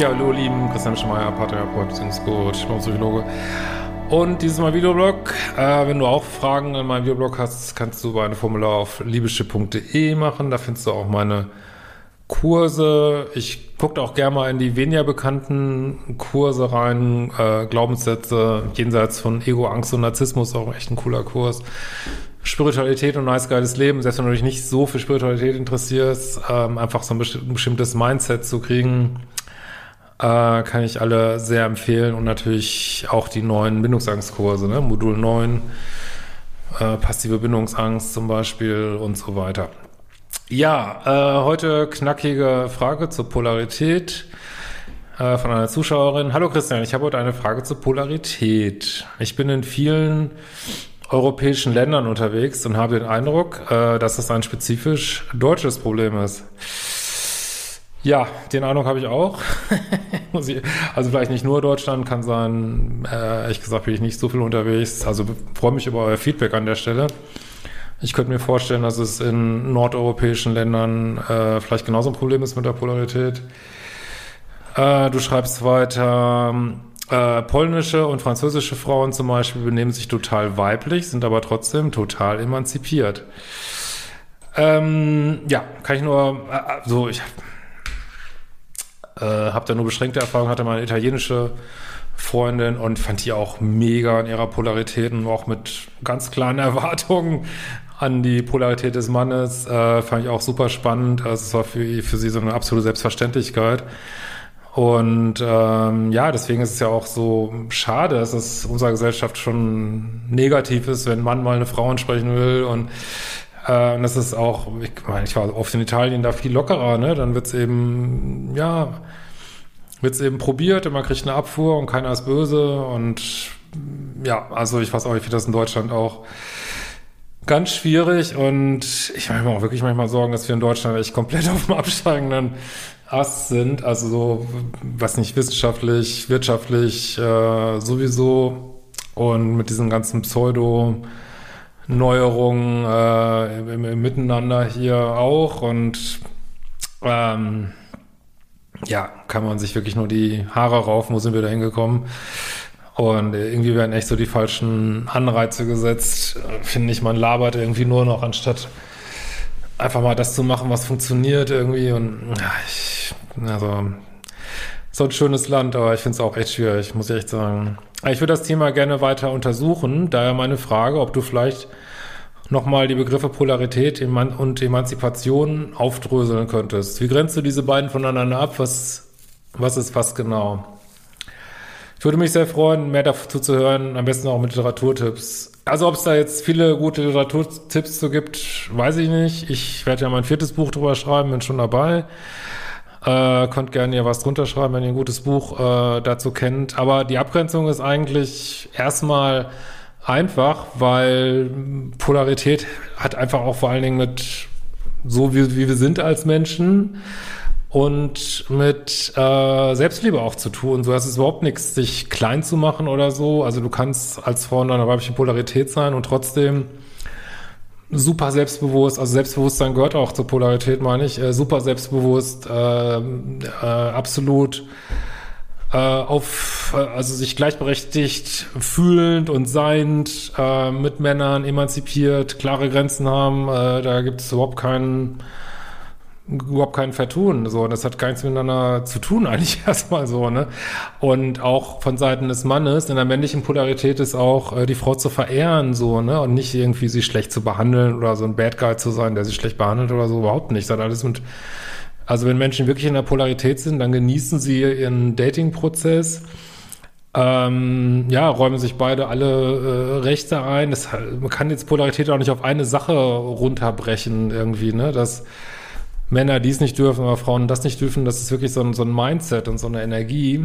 Ja, hallo, lieben Christian Schmeier, Paartherapeut, Beziehungscoach, Psychologe. Und dieses Mal Videoblog. Äh, wenn du auch Fragen in meinem Videoblog hast, kannst du eine Formular auf liebeschiff.de machen. Da findest du auch meine Kurse. Ich gucke auch gerne mal in die weniger bekannten Kurse rein. Äh, Glaubenssätze jenseits von Ego, Angst und Narzissmus, auch echt ein cooler Kurs. Spiritualität und nice geiles Leben, selbst wenn du dich nicht so für Spiritualität interessierst, ähm, einfach so ein bestimmtes Mindset zu kriegen äh, kann ich alle sehr empfehlen und natürlich auch die neuen Bindungsangstkurse, ne? Modul 9, äh, passive Bindungsangst zum Beispiel und so weiter. Ja, äh, heute knackige Frage zur Polarität äh, von einer Zuschauerin. Hallo Christian, ich habe heute eine Frage zur Polarität. Ich bin in vielen europäischen Ländern unterwegs und habe den Eindruck, äh, dass das ein spezifisch deutsches Problem ist. Ja, den Eindruck habe ich auch. also vielleicht nicht nur Deutschland, kann sein, äh, ehrlich gesagt bin ich nicht so viel unterwegs. Also freue mich über euer Feedback an der Stelle. Ich könnte mir vorstellen, dass es in nordeuropäischen Ländern äh, vielleicht genauso ein Problem ist mit der Polarität. Äh, du schreibst weiter, äh, polnische und französische Frauen zum Beispiel benehmen sich total weiblich, sind aber trotzdem total emanzipiert. Ähm, ja, kann ich nur, äh, so, ich äh, habe da nur beschränkte Erfahrung, hatte mal eine italienische Freundin und fand die auch mega in ihrer Polarität und auch mit ganz klaren Erwartungen an die Polarität des Mannes. Äh, fand ich auch super spannend. Also es war für, für sie so eine absolute Selbstverständlichkeit. Und ähm, ja, deswegen ist es ja auch so schade, dass es unserer Gesellschaft schon negativ ist, wenn ein Mann mal eine Frau ansprechen will und äh, und das ist auch, ich meine, ich war oft in Italien da viel lockerer, ne? Dann wird's eben, ja, wird's eben probiert und man kriegt eine Abfuhr und keiner ist böse und ja, also ich weiß auch, ich finde das in Deutschland auch ganz schwierig und ich mache mir auch wirklich manchmal Sorgen, dass wir in Deutschland echt komplett auf dem absteigenden Ast sind, also so, was nicht wissenschaftlich, wirtschaftlich äh, sowieso und mit diesem ganzen Pseudo- Neuerungen äh, im, im, Miteinander hier auch und ähm, ja, kann man sich wirklich nur die Haare raufen, wo sind wir da hingekommen? Und irgendwie werden echt so die falschen Anreize gesetzt. Finde ich, man labert irgendwie nur noch, anstatt einfach mal das zu machen, was funktioniert irgendwie. Und ja, ich, also so ein schönes Land, aber ich finde es auch echt schwierig, muss ich echt sagen. Ich würde das Thema gerne weiter untersuchen. Daher meine Frage, ob du vielleicht nochmal die Begriffe Polarität und Emanzipation aufdröseln könntest. Wie grenzt du diese beiden voneinander ab? Was, was ist was genau? Ich würde mich sehr freuen, mehr dazu zu hören, am besten auch mit Literaturtipps. Also ob es da jetzt viele gute Literaturtipps zu gibt, weiß ich nicht. Ich werde ja mein viertes Buch drüber schreiben, bin schon dabei. Äh, könnt gerne ja was drunter schreiben, wenn ihr ein gutes Buch äh, dazu kennt. Aber die Abgrenzung ist eigentlich erstmal einfach, weil Polarität hat einfach auch vor allen Dingen mit so wie, wie wir sind als Menschen und mit äh, Selbstliebe auch zu tun. So hast es überhaupt nichts, sich klein zu machen oder so. Also du kannst als Frau in einer weiblichen Polarität sein und trotzdem super selbstbewusst, also Selbstbewusstsein gehört auch zur Polarität, meine ich, äh, super selbstbewusst, äh, äh, absolut äh, auf, äh, also sich gleichberechtigt fühlend und seiend äh, mit Männern emanzipiert, klare Grenzen haben, äh, da gibt es überhaupt keinen überhaupt kein Vertun. So, das hat gar nichts miteinander zu tun, eigentlich erstmal so, ne? Und auch von Seiten des Mannes, in der männlichen Polarität ist auch, äh, die Frau zu verehren, so, ne? Und nicht irgendwie sie schlecht zu behandeln oder so ein Bad Guy zu sein, der sie schlecht behandelt oder so, überhaupt nicht. Das hat alles mit, also wenn Menschen wirklich in der Polarität sind, dann genießen sie ihren Dating-Prozess ähm, ja, räumen sich beide alle äh, Rechte ein. Das, man kann jetzt Polarität auch nicht auf eine Sache runterbrechen irgendwie, ne? Dass Männer dies nicht dürfen, aber Frauen das nicht dürfen, das ist wirklich so ein, so ein Mindset und so eine Energie.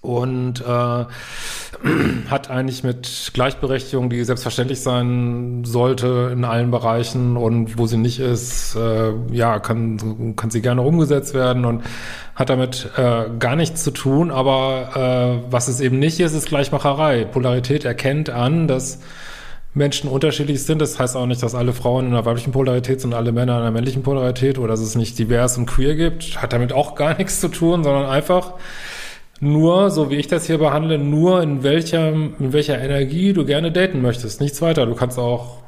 Und äh, hat eigentlich mit Gleichberechtigung, die selbstverständlich sein sollte in allen Bereichen und wo sie nicht ist, äh, ja, kann, kann sie gerne umgesetzt werden und hat damit äh, gar nichts zu tun, aber äh, was es eben nicht ist, ist Gleichmacherei. Polarität erkennt an, dass Menschen unterschiedlich sind. Das heißt auch nicht, dass alle Frauen in einer weiblichen Polarität sind alle Männer in einer männlichen Polarität oder dass es nicht divers und queer gibt. Hat damit auch gar nichts zu tun, sondern einfach nur, so wie ich das hier behandle, nur in welcher, in welcher Energie du gerne daten möchtest. Nichts weiter. Du kannst auch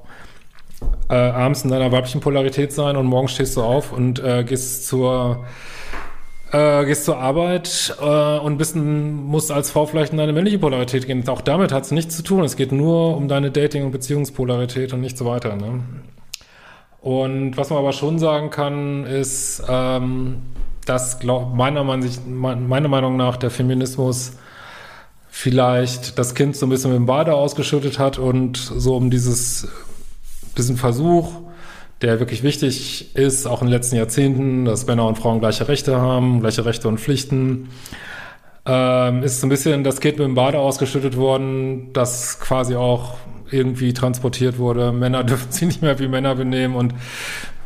äh, abends in deiner weiblichen Polarität sein und morgen stehst du auf und äh, gehst zur äh, gehst zur Arbeit äh, und bist ein, musst als Frau vielleicht in deine männliche Polarität gehen. Auch damit hat es nichts zu tun. Es geht nur um deine Dating- und Beziehungspolarität und nichts weiter. Ne? Und was man aber schon sagen kann, ist, ähm, dass glaub, meiner, meiner Meinung nach der Feminismus vielleicht das Kind so ein bisschen mit dem Bade ausgeschüttet hat und so um dieses, diesen Versuch, der wirklich wichtig ist, auch in den letzten Jahrzehnten, dass Männer und Frauen gleiche Rechte haben, gleiche Rechte und Pflichten, ähm, ist so ein bisschen das Kind mit dem Bade ausgeschüttet worden, das quasi auch irgendwie transportiert wurde. Männer dürfen sich nicht mehr wie Männer benehmen und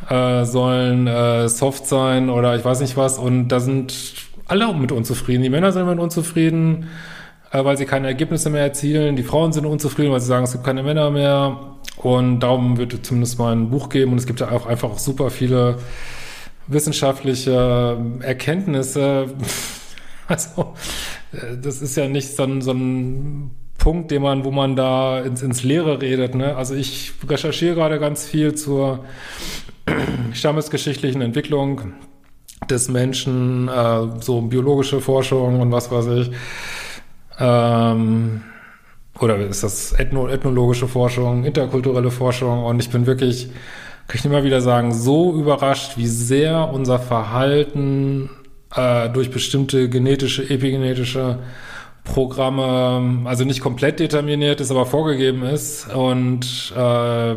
äh, sollen äh, soft sein oder ich weiß nicht was. Und da sind alle mit unzufrieden. Die Männer sind mit unzufrieden, äh, weil sie keine Ergebnisse mehr erzielen. Die Frauen sind unzufrieden, weil sie sagen, es gibt keine Männer mehr. Und darum wird es zumindest mal ein Buch geben. Und es gibt ja auch einfach super viele wissenschaftliche Erkenntnisse. Also, äh, das ist ja nicht so ein, so ein Punkt, den man, wo man da ins, ins Leere redet. Ne? Also ich recherchiere gerade ganz viel zur stammesgeschichtlichen Entwicklung des Menschen, äh, so biologische Forschung und was weiß ich. Ähm, oder ist das ethno ethnologische Forschung, interkulturelle Forschung? Und ich bin wirklich, kann ich immer wieder sagen, so überrascht, wie sehr unser Verhalten äh, durch bestimmte genetische, epigenetische Programme, also nicht komplett determiniert ist, aber vorgegeben ist. Und äh,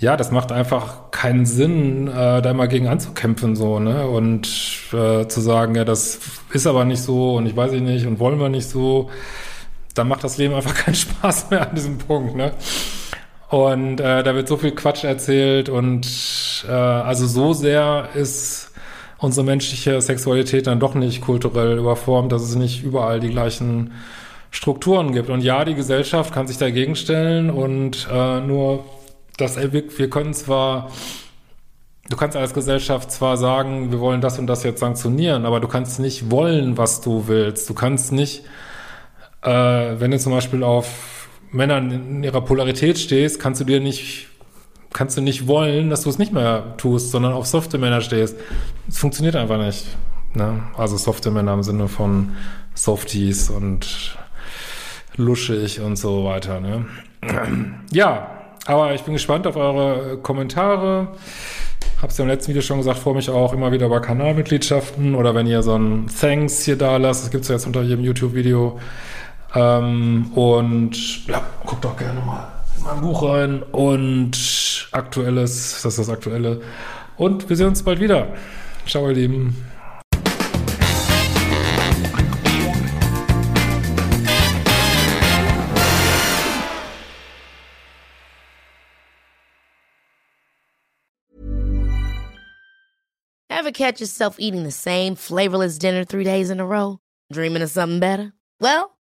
ja, das macht einfach keinen Sinn, äh, da immer gegen anzukämpfen, so, ne? Und äh, zu sagen, ja, das ist aber nicht so und ich weiß ich nicht und wollen wir nicht so, dann macht das Leben einfach keinen Spaß mehr an diesem Punkt, ne? Und äh, da wird so viel Quatsch erzählt und äh, also so sehr ist unsere menschliche Sexualität dann doch nicht kulturell überformt, dass es nicht überall die gleichen Strukturen gibt. Und ja, die Gesellschaft kann sich dagegen stellen und äh, nur das, wir können zwar, du kannst als Gesellschaft zwar sagen, wir wollen das und das jetzt sanktionieren, aber du kannst nicht wollen, was du willst. Du kannst nicht, äh, wenn du zum Beispiel auf Männern in ihrer Polarität stehst, kannst du dir nicht, kannst du nicht wollen, dass du es nicht mehr tust, sondern auf softe Männer stehst. Es funktioniert einfach nicht. Ne? Also softe Männer im Sinne von Softies und luschig und so weiter. Ne? Ja, aber ich bin gespannt auf eure Kommentare. Hab's ja im letzten Video schon gesagt, freue mich auch immer wieder über Kanalmitgliedschaften oder wenn ihr so ein Thanks hier da lasst, das gibt's ja jetzt unter jedem YouTube-Video. Ähm, und ja, guckt doch gerne mal in mein Buch rein und aktuelles, das ist das Aktuelle. Und wir sehen uns bald wieder. Ciao, ihr Lieben. Ever catch yourself eating the same flavorless dinner three days in a row? Dreaming of something better?